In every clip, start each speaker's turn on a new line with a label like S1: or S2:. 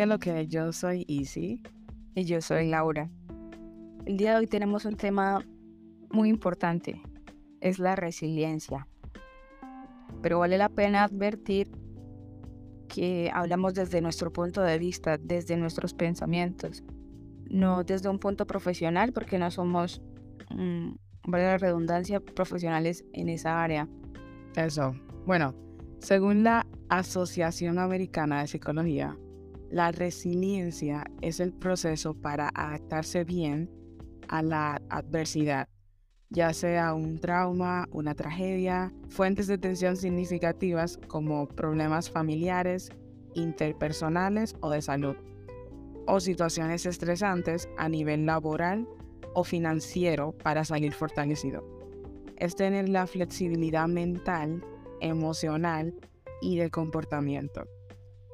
S1: que lo que yo soy Easy.
S2: Y yo soy Laura. El día de hoy tenemos un tema muy importante. Es la resiliencia. Pero vale la pena advertir que hablamos desde nuestro punto de vista, desde nuestros pensamientos, no desde un punto profesional, porque no somos, mmm, vale la redundancia, profesionales en esa área.
S1: Eso. Bueno, según la Asociación Americana de Psicología, la resiliencia es el proceso para adaptarse bien a la adversidad, ya sea un trauma, una tragedia, fuentes de tensión significativas como problemas familiares, interpersonales o de salud, o situaciones estresantes a nivel laboral o financiero para salir fortalecido. Es tener la flexibilidad mental, emocional y de comportamiento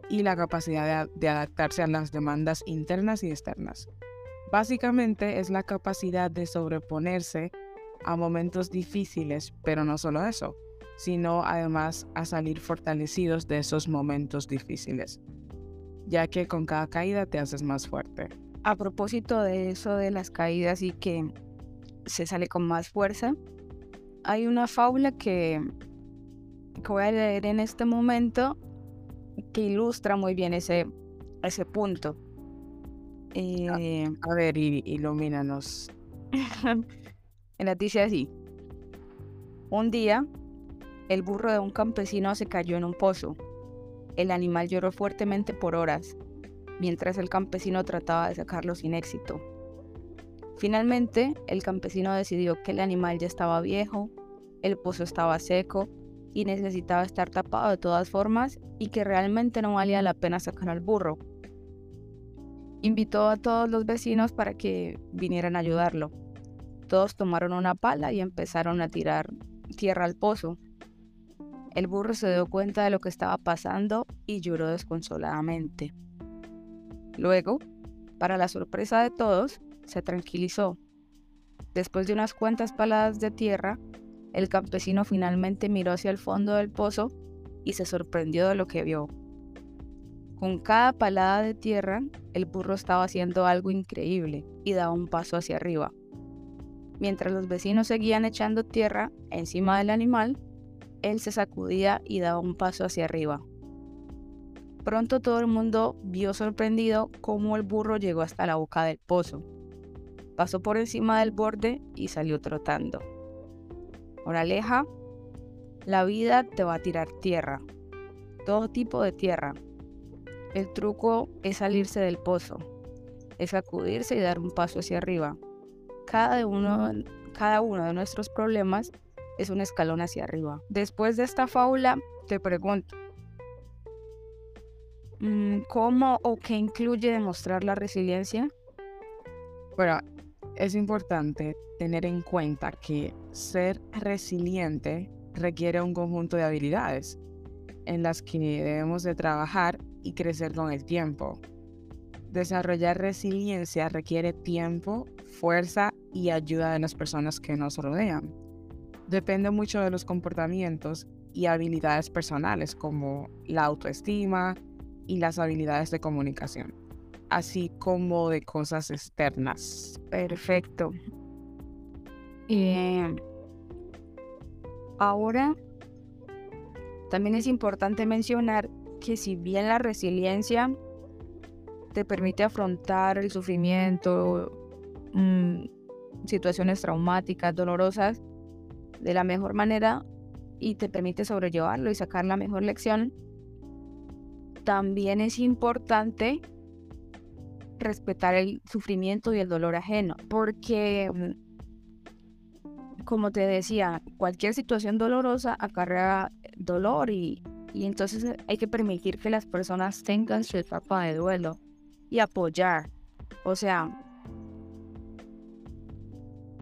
S1: y la capacidad de, adaptarse a las demandas internas y externas. Básicamente es la capacidad de sobreponerse a momentos difíciles, pero no solo eso, sino además a salir fortalecidos de esos momentos difíciles, ya que con cada caída te haces más fuerte.
S2: A propósito de eso de las caídas y que se sale con más fuerza, hay una fábula que, que voy a leer en este momento que ilustra muy bien ese, ese punto.
S1: Eh, a, ver, ilumínanos.
S2: en la dice así. Un día, el burro de un campesino se cayó en un pozo. El animal lloró fuertemente por horas, mientras el campesino trataba de sacarlo sin éxito. Finalmente, el campesino decidió que el animal ya estaba viejo, el pozo estaba seco y necesitaba estar tapado de todas formas y que realmente no valía la pena sacar al burro. Invitó a todos los vecinos para que vinieran a ayudarlo. Todos tomaron una pala y empezaron a tirar tierra al pozo. El burro se dio cuenta de lo que estaba pasando y lloró desconsoladamente. Luego, para la sorpresa de todos, se tranquilizó. Después de unas cuantas paladas de tierra, el campesino finalmente miró hacia el fondo del pozo y se sorprendió de lo que vio. Con cada palada de tierra, el burro estaba haciendo algo increíble y daba un paso hacia arriba. Mientras los vecinos seguían echando tierra encima del animal, él se sacudía y daba un paso hacia arriba. Pronto todo el mundo vio sorprendido cómo el burro llegó hasta la boca del pozo. Pasó por encima del borde y salió trotando. Moraleja, la vida te va a tirar tierra, todo tipo de tierra. El truco es salirse del pozo, es sacudirse y dar un paso hacia arriba. Cada uno, cada uno de nuestros problemas es un escalón hacia arriba. Después de esta fábula, te pregunto, mm, ¿cómo o qué incluye demostrar la resiliencia?
S1: Bueno, es importante tener en cuenta que ser resiliente requiere un conjunto de habilidades en las que debemos de trabajar y crecer con el tiempo. Desarrollar resiliencia requiere tiempo, fuerza y ayuda de las personas que nos rodean. Depende mucho de los comportamientos y habilidades personales como la autoestima y las habilidades de comunicación, así como de cosas externas.
S2: Perfecto. Eh, Ahora, también es importante mencionar que si bien la resiliencia te permite afrontar el sufrimiento, mm, situaciones traumáticas, dolorosas, de la mejor manera y te permite sobrellevarlo y sacar la mejor lección, también es importante respetar el sufrimiento y el dolor ajeno, porque mm, como te decía, cualquier situación dolorosa acarrea dolor y, entonces hay que permitir que las personas tengan su etapa de duelo y apoyar. O sea,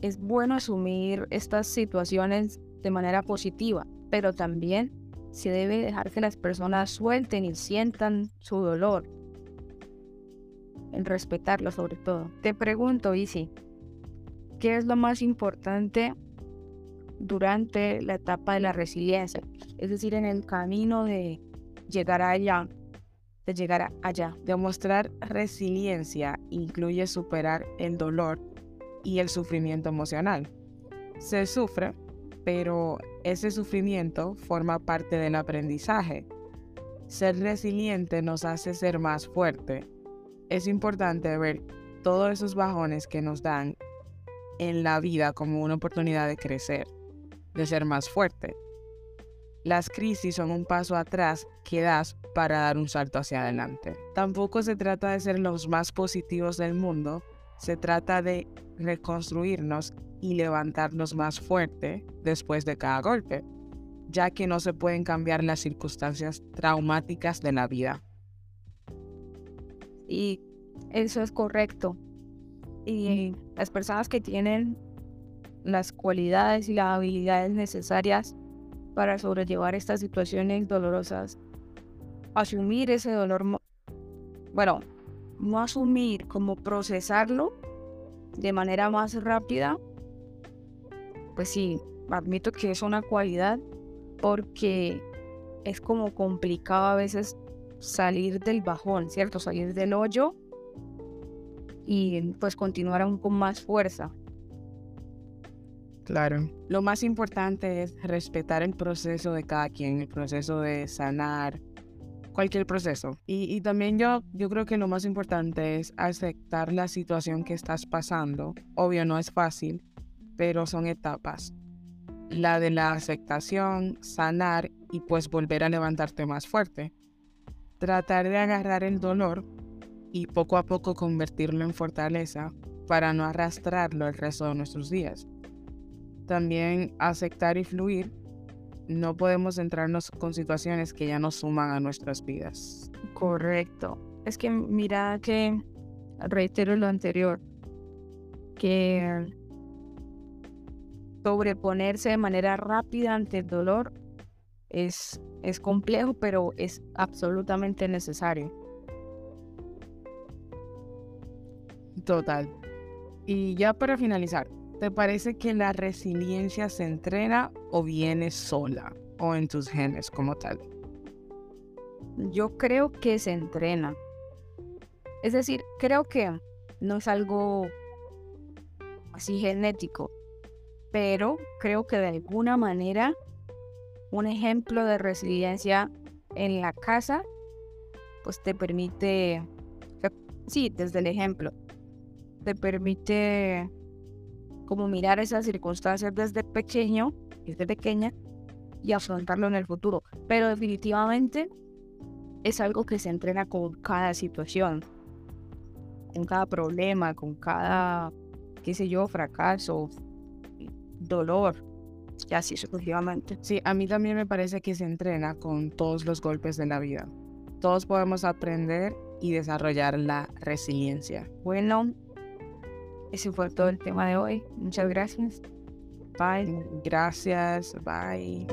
S2: es bueno asumir estas situaciones de manera positiva, pero también se debe dejar que las personas suelten y sientan su dolor. Respetarlo sobre todo. Te pregunto, Isi, ¿qué es lo más importante durante la etapa de la resiliencia, es decir, en el camino de llegar allá. de llegar allá.
S1: Demostrar resiliencia incluye superar el dolor y el sufrimiento emocional. Se sufre, pero ese sufrimiento forma parte del aprendizaje. Ser resiliente nos hace ser más fuerte. Es importante ver todos esos bajones que nos dan en la vida como una oportunidad de crecer, de ser más fuerte. Las crisis son un paso atrás que das para dar un salto hacia adelante. Tampoco se trata de ser los más positivos del mundo, se trata de reconstruirnos y levantarnos más fuerte después de cada golpe, ya que no se pueden cambiar las circunstancias traumáticas de la vida.
S2: Y eso es correcto. Y las personas que tienen las cualidades y las habilidades necesarias para sobrellevar estas situaciones dolorosas, asumir ese dolor, bueno, no asumir, como procesarlo de manera más rápida, pues sí, admito que es una cualidad porque es como complicado a veces salir del bajón, ¿cierto? Salir del hoyo y pues continuar aún con más fuerza.
S1: Claro. Lo más importante es respetar el proceso de cada quien, el proceso de sanar, cualquier proceso. Y, también yo, yo creo que lo más importante es aceptar la situación que estás pasando. Obvio, no es fácil, pero son etapas. La de la aceptación, sanar y pues volver a levantarte más fuerte. Tratar de agarrar el dolor y poco a poco convertirlo en fortaleza para no arrastrarlo el resto de nuestros días también aceptar y fluir, no podemos centrarnos con situaciones que ya no suman a nuestras vidas.
S2: Correcto. Es que mira que reitero lo anterior, que sobreponerse de manera rápida ante el dolor es, es complejo, pero es absolutamente necesario.
S1: Total. Y ya para finalizar, ¿Te parece que la resiliencia se entrena o viene sola o en tus genes como tal?
S2: Yo creo que se entrena. Es decir, creo que no es algo así genético, pero creo que de alguna manera un ejemplo de resiliencia en la casa, pues te permite, sí, desde el ejemplo, te permite como mirar esas circunstancias desde pequeño, desde pequeña, y afrontarlo en el futuro. Pero definitivamente es algo que se entrena con cada situación, con cada problema, con cada, qué sé yo, fracaso, dolor, y así sucesivamente.
S1: Sí, a mí también me parece que se entrena con todos los golpes de la vida. Todos podemos aprender y desarrollar la resiliencia.
S2: Bueno, ese fue todo el tema de hoy. Muchas gracias.
S1: Bye. Gracias. Bye.